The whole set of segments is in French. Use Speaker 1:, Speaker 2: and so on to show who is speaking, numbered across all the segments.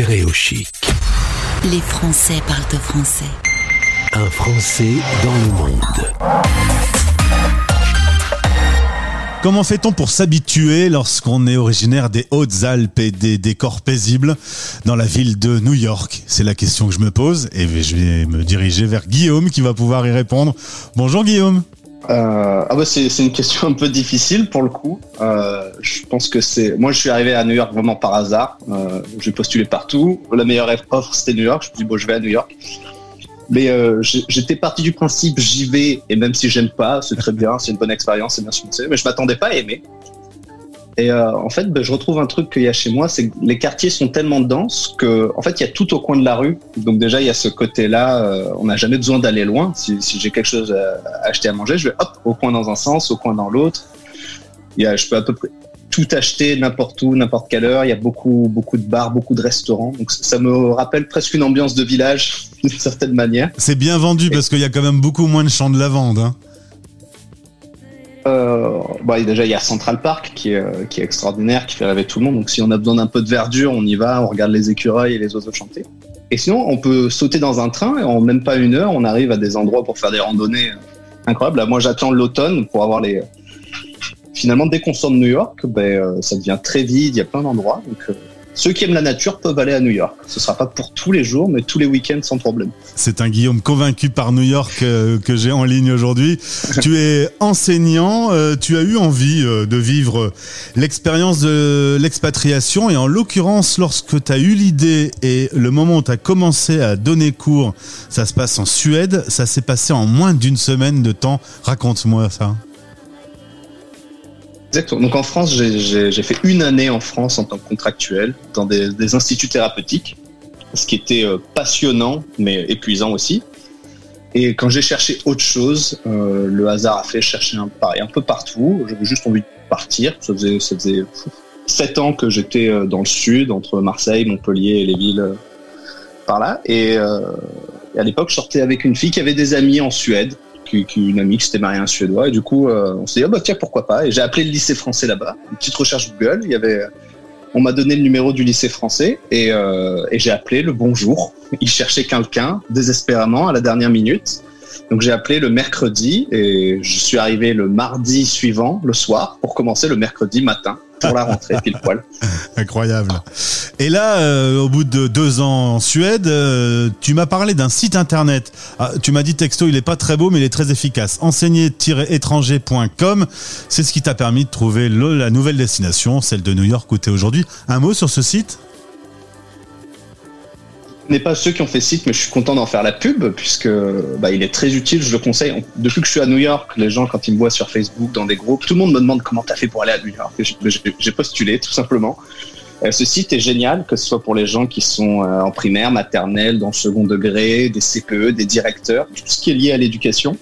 Speaker 1: Stéréo Chic.
Speaker 2: Les Français parlent français.
Speaker 1: Un Français dans le monde.
Speaker 3: Comment fait-on pour s'habituer lorsqu'on est originaire des Hautes-Alpes et des décors paisibles dans la ville de New York? C'est la question que je me pose et je vais me diriger vers Guillaume qui va pouvoir y répondre. Bonjour Guillaume.
Speaker 4: Euh, ah bah c'est, une question un peu difficile pour le coup. Euh, je pense que c'est. Moi, je suis arrivé à New York vraiment par hasard. Euh, j'ai postulé partout. La meilleure offre, c'était New York. Je me suis dit, bon, je vais à New York. Mais euh, j'étais parti du principe, j'y vais, et même si j'aime pas, c'est très bien, c'est une bonne expérience, c'est bien financé. Mais je m'attendais pas à aimer. Et euh, en fait, ben, je retrouve un truc qu'il y a chez moi, c'est que les quartiers sont tellement denses que, en fait, il y a tout au coin de la rue. Donc déjà, il y a ce côté-là, euh, on n'a jamais besoin d'aller loin. Si, si j'ai quelque chose à acheter à manger, je vais hop au coin dans un sens, au coin dans l'autre. Il y a, je peux à peu près tout acheter n'importe où, n'importe quelle heure. Il y a beaucoup, beaucoup de bars, beaucoup de restaurants. Donc ça me rappelle presque une ambiance de village d'une certaine manière.
Speaker 3: C'est bien vendu parce qu'il y a quand même beaucoup moins de champs de lavande. Hein.
Speaker 4: Euh, bah, déjà, il y a Central Park qui est, euh, qui est extraordinaire, qui fait rêver tout le monde. Donc, si on a besoin d'un peu de verdure, on y va, on regarde les écureuils et les oiseaux chanter. Et sinon, on peut sauter dans un train et en même pas une heure, on arrive à des endroits pour faire des randonnées incroyables. Là, moi, j'attends l'automne pour avoir les. Finalement, dès qu'on sort de New York, ben, euh, ça devient très vide, il y a plein d'endroits. Euh, ceux qui aiment la nature peuvent aller à New York. Ce sera pas pour tous les jours, mais tous les week-ends sans problème.
Speaker 3: C'est un Guillaume convaincu par New York euh, que j'ai en ligne aujourd'hui. tu es enseignant, euh, tu as eu envie euh, de vivre l'expérience de l'expatriation et en l'occurrence, lorsque tu as eu l'idée et le moment où tu as commencé à donner cours, ça se passe en Suède, ça s'est passé en moins d'une semaine de temps. Raconte-moi ça.
Speaker 4: Exactement. Donc en France, j'ai fait une année en France en tant que contractuel dans des, instituts thérapeutiques, ce qui était euh, passionnant mais épuisant aussi. Et quand j'ai cherché autre chose, euh, le hasard a fait chercher un, pareil, un peu partout. J'avais juste envie de partir. Ça faisait, ça faisait sept ans que j'étais euh, dans le sud, entre Marseille, Montpellier et les villes par là. Et, et à l'époque, je sortais avec une fille qui avait des amis en Suède une amie qui s'était mariée à un Suédois. Et du coup, euh, on s'est dit, oh, bah tiens, pourquoi pas. Et j'ai appelé le lycée français là-bas. Une petite recherche Google. Il y avait, on m'a donné le numéro du lycée français euh, et j'ai appelé le bonjour. Il cherchait quelqu'un désespérément à la dernière minute. Donc j'ai appelé le mercredi et je suis arrivé le mardi suivant, le soir, pour commencer le mercredi matin pour la rentrée, pile poil.
Speaker 3: Incroyable. Et là, euh, au bout de deux ans en Suède, euh, tu m'as parlé d'un site internet. Ah, tu m'as dit texto, il est pas très beau, mais il est très efficace. Enseigner-étranger.com, c'est ce qui t'a permis de trouver la nouvelle destination, celle de New York où tu es aujourd'hui. Un mot sur ce site?
Speaker 4: N'est pas ceux qui ont fait site, mais je suis content d'en faire la pub puisque bah, il est très utile. Je le conseille. Depuis que je suis à New York, les gens quand ils me voient sur Facebook dans des groupes, tout le monde me demande comment tu as fait pour aller à New York. J'ai postulé tout simplement. Euh, ce site est génial, que ce soit pour les gens qui sont euh, en primaire, maternelle, dans second degré, des CPE, des directeurs, tout ce qui est lié à l'éducation.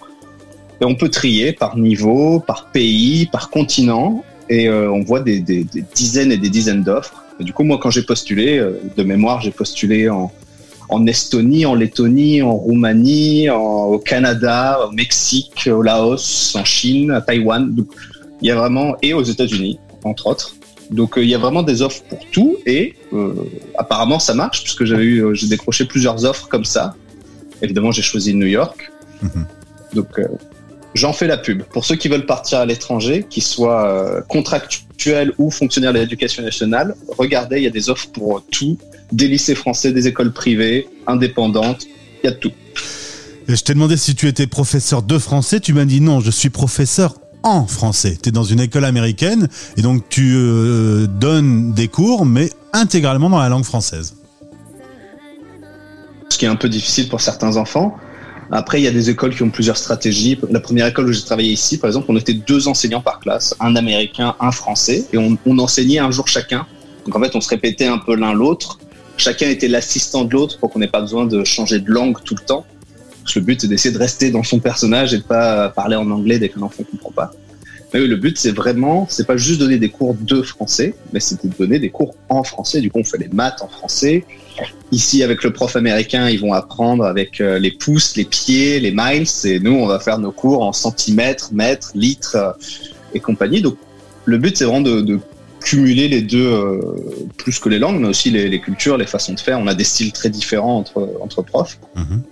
Speaker 4: Et on peut trier par niveau, par pays, par continent, et euh, on voit des, dizaines et des dizaines d'offres. Du coup, moi, quand j'ai postulé, de mémoire, j'ai postulé en, Estonie, en Lettonie, en Roumanie, au Canada, au Mexique, au Laos, en Chine, à Taïwan. Il y a vraiment et aux États-Unis, entre autres. Donc euh, il y a vraiment des offres pour tout et euh, apparemment ça marche puisque j'ai eu euh, j'ai décroché plusieurs offres comme ça. Évidemment j'ai choisi New York. Mhm. Donc j'en fais la pub pour ceux qui veulent partir à l'étranger, qu'ils soient contractuels ou fonctionnaires de l'éducation nationale. Regardez, il y a des offres pour tout des lycées français, des écoles privées, indépendantes, il y a de tout.
Speaker 3: Et je t'ai demandé si tu étais professeur de français, tu m'as dit non, je suis professeur en français. Tu es dans une école américaine et donc tu euh, donnes des cours, mais intégralement dans la langue française.
Speaker 4: Ce qui est un peu difficile pour certains enfants. Après, il y a des écoles qui ont plusieurs stratégies. La première école où j'ai travaillé ici, par exemple, on était deux enseignants par classe, un américain, un français, et on, on enseignait un jour chacun. Donc en fait, on se répétait un peu l'un l'autre chacun était l'assistant de l'autre pour qu'on n'ait pas besoin de changer de langue tout le temps. Le but, c'est d'essayer de rester dans son personnage et de pas parler en anglais dès qu'un enfant comprend pas. Mais le but, c'est vraiment, c'est pas juste donner des cours de français, mais c'est de donner des cours en français. Du coup, on fait les maths en français. Ici, avec le prof américain, ils vont apprendre avec euh, les pouces, les pieds, les miles. Et nous, on va faire nos cours en centimètres, mètres, litres euh, et compagnie. Donc, le but, c'est vraiment de, cumuler les deux euh, plus que les langues, mais aussi les, cultures, les façons de faire. On a des styles très différents entre, entre profs.
Speaker 3: Mhm.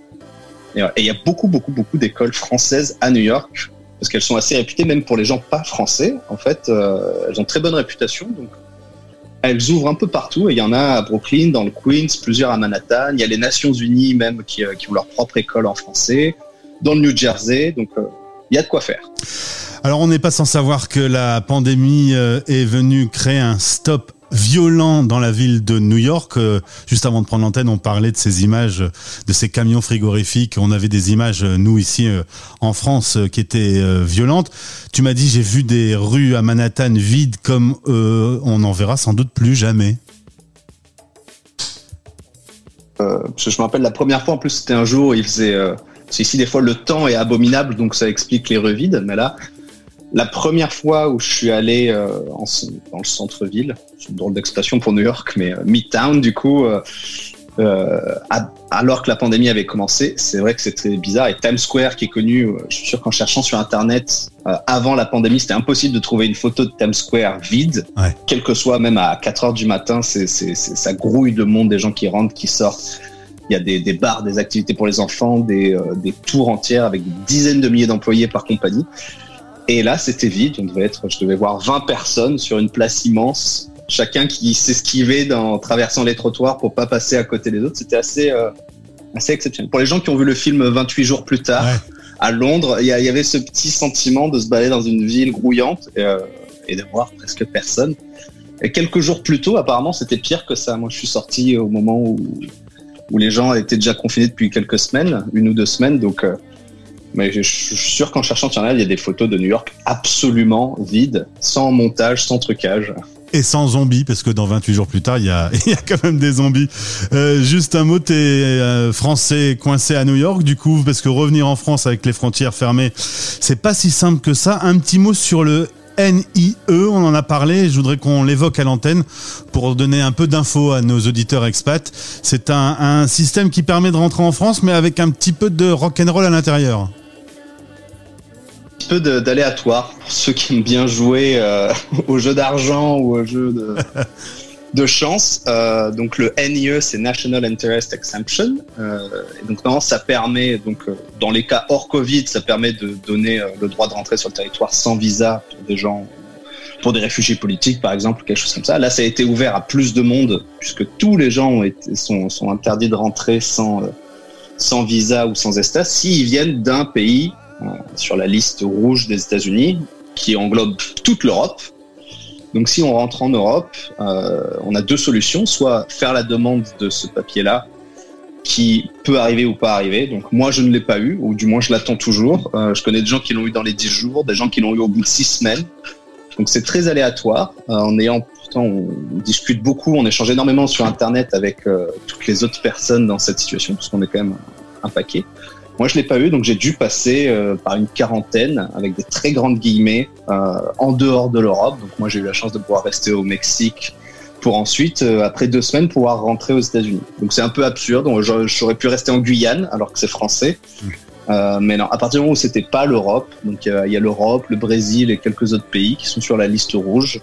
Speaker 4: Et il y a beaucoup, beaucoup, beaucoup d'écoles françaises à New York, parce qu'elles sont assez réputées, même pour les gens pas français. En fait, euh, elles ont très bonne réputation. Donc, elles ouvrent un peu partout. Et il y en a à Brooklyn, dans le Queens, plusieurs à Manhattan. Il y a les Nations Unies même qui, euh, qui ont leur propre école en français, dans le New Jersey. Donc, euh, il y a de quoi faire.
Speaker 3: Alors on n'est pas sans savoir que la pandémie euh, est venue créer un stop violent dans la ville de New York. Euh, juste avant de prendre l'antenne, on parlait de ces images, de ces camions frigorifiques. On avait des images, euh, nous ici en France, qui étaient violentes. Tu m'as dit, j'ai vu des rues à Manhattan vides comme on n'en verra sans doute plus jamais.
Speaker 4: Euh, je me rappelle la première fois, en plus, c'était un jour, il faisait. Euh, ici, des fois, le temps est abominable, donc ça explique les rues vides. Mais là, la première fois où je suis allé euh, en, dans le centre-ville, c'est une drôle d'expression pour New York, mais euh, Midtown, du coup, euh, à, alors que la pandémie avait commencé, c'est vrai que c'était bizarre. Et Times Square, qui est connu, je suis sûr qu'en cherchant sur Internet, euh, avant la pandémie, c'était impossible de trouver une photo de Times Square vide,
Speaker 3: Ouais.
Speaker 4: quel que soit, même à 4 heures du matin, c'est, c'est, c'est- ça grouille de monde, des gens qui rentrent, qui sortent. Il y a des, des bars, des activités pour les enfants, des, euh, des tours entières avec des dizaines de milliers d'employés par compagnie. Et là, c'était vide. On devait être, je devais voir 20 personnes sur une place immense, chacun qui s'esquivait dans traversant les trottoirs pour pas passer à côté des autres. C'était assez, euh, assez exceptionnel. Pour les gens qui ont vu le film 28 jours plus tard
Speaker 3: Ouais.
Speaker 4: à Londres, il y, avait ce petit sentiment de se balader dans une ville grouillante et, euh, et de voir presque personne. Et quelques jours plus tôt, apparemment, c'était pire que ça. Moi, je suis sorti au moment où, où les gens étaient déjà confinés depuis quelques semaines, une ou deux semaines. Donc, euh, mais je, suis sûr qu'en cherchant sur Internet, il y a des photos de New York absolument vides, sans montage, sans trucage.
Speaker 3: Et sans zombies, parce que dans 28 jours plus tard, il y a, il y a quand même des zombies. Euh, juste un mot, t'es euh, français coincé à New York, du coup, parce que revenir en France avec les frontières fermées, c'est pas si simple que ça. Un petit mot sur le NIE, on en a parlé, je voudrais qu'on l'évoque à l'antenne pour donner un peu d'infos à nos auditeurs expats. C'est un, un système qui permet de rentrer en France, mais avec un petit peu de rock'n'roll à l'intérieur.
Speaker 4: Petit peu d'aléatoire pour ceux qui aiment bien jouer euh, au jeu d'argent ou au jeu de, de chance. Euh, donc le NIE, c'est National Interest Exemption. Euh, et donc normalement, ça permet, donc euh, dans les cas hors Covid, ça permet de donner le droit de rentrer sur le territoire sans visa pour des gens, pour des réfugiés politiques par exemple, quelque chose comme ça. Là, ça a été ouvert à plus de monde puisque tous les gens ont été, sont, sont interdits de rentrer sans, sans visa ou sans ESTA s'ils viennent d'un pays sur la liste rouge des États-Unis qui englobe toute l'Europe. Donc si on rentre en Europe, euh, on a deux solutions, soit faire la demande de ce papier-là, qui peut arriver ou pas arriver. Donc moi, je ne l'ai pas eu, ou du moins je l'attends toujours. Euh, je connais des gens qui l'ont eu dans les 10 jours, des gens qui l'ont eu au bout de 6 semaines. Donc c'est très aléatoire. Euh, en ayant, pourtant, on discute beaucoup, on échange énormément sur Internet avec euh, toutes les autres personnes dans cette situation, parce qu'on est quand même un paquet. Moi, je l'ai pas eu, donc j'ai dû passer euh, par une quarantaine avec des très grandes guillemets euh, en dehors de l'Europe. Donc moi, j'ai eu la chance de pouvoir rester au Mexique pour ensuite, euh, après deux semaines, pouvoir rentrer aux États-Unis. Donc c'est un peu absurde. J'aurais pu rester en Guyane alors que c'est français. Mais non, à partir du moment où c'était pas l'Europe, donc il y a l'Europe, le Brésil et quelques autres pays qui sont sur la liste rouge.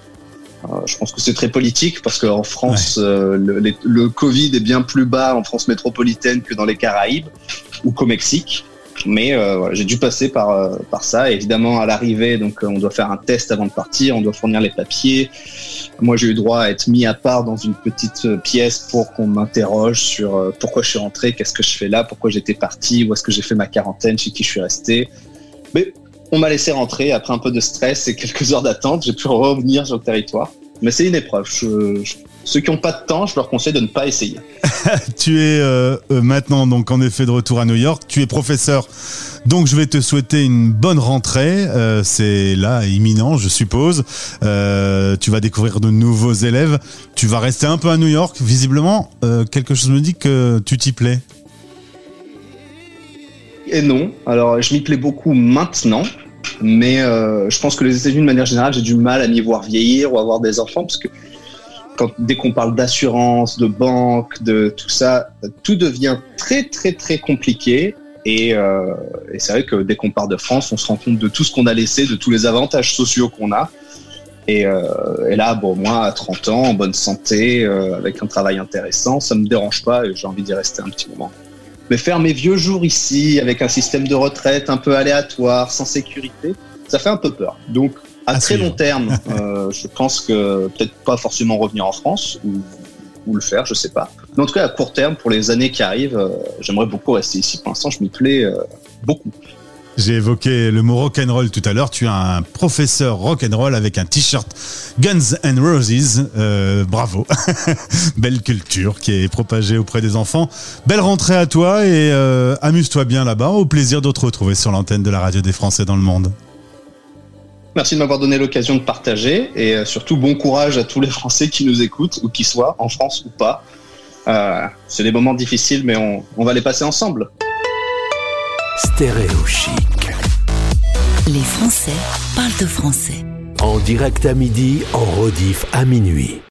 Speaker 4: Euh, je pense que c'est très politique parce qu'en France, euh, le, les- le Covid est bien plus bas en France métropolitaine que dans les Caraïbes ou qu'au Mexique. Mais euh, voilà, j'ai dû passer par, euh, par ça. Et évidemment, à l'arrivée, donc on doit faire un test avant de partir, on doit fournir les papiers. Moi, j'ai eu droit à être mis à part dans une petite pièce pour qu'on m'interroge sur pourquoi je suis rentré, qu'est-ce que je fais là, pourquoi j'étais parti, où est-ce que j'ai fait ma quarantaine, chez qui je suis resté. Mais on m'a laissé rentrer après un peu de stress et quelques heures d'attente. J'ai pu revenir sur le territoire. Mais c'est une épreuve. Ceux qui n'ont pas de temps, je leur conseille de ne pas essayer.
Speaker 3: Tu es euh, euh, maintenant donc en effet de retour à New York. Tu es professeur, donc je vais te souhaiter une bonne rentrée. Euh, c'est là imminent, je suppose. Tu vas découvrir de nouveaux élèves. Tu vas rester un peu à New York. Visiblement, quelque chose me dit que tu t'y plais.
Speaker 4: Et non. Alors, je m'y plais beaucoup maintenant. Mais euh, je pense que les États-Unis, de manière générale, j'ai du mal à m'y voir vieillir ou avoir des enfants parce que dès qu'on parle d'assurance, de banque, de tout ça, tout devient très, très, très compliqué. Et, euh, et c'est vrai que dès qu'on part de France, on se rend compte de tout ce qu'on a laissé, de tous les avantages sociaux qu'on a. Et, euh, là, bon, moi, à 30 ans, en bonne santé, avec un travail intéressant, ça me dérange pas et j'ai envie d'y rester un petit moment. Mais faire mes vieux jours ici, avec un système de retraite un peu aléatoire, sans sécurité, ça fait un peu peur. Donc, à très long terme, euh, je pense que peut-être pas forcément revenir en France ou, ou, le faire, je sais pas. Mais en tout cas, à court terme, pour les années qui arrivent, euh, j'aimerais beaucoup rester ici. Pour l'instant, je m'y plais euh, beaucoup.
Speaker 3: J'ai évoqué le mot rock'n'roll tout à l'heure. Tu es un professeur rock'n'roll avec un t-shirt Guns and Roses. Euh, bravo. Belle culture qui est propagée auprès des enfants. Belle rentrée à toi et euh, amuse-toi bien là-bas. Au plaisir de te retrouver sur l'antenne de la radio des Français dans le monde.
Speaker 4: Merci de m'avoir donné l'occasion de partager et euh, surtout bon courage à tous les Français qui nous écoutent ou qui soient en France ou pas. Euh, c'est des moments difficiles mais on va les passer ensemble.
Speaker 1: Stéréo chic.
Speaker 2: Les Français parlent de français.
Speaker 1: En direct à midi, en rediff à minuit.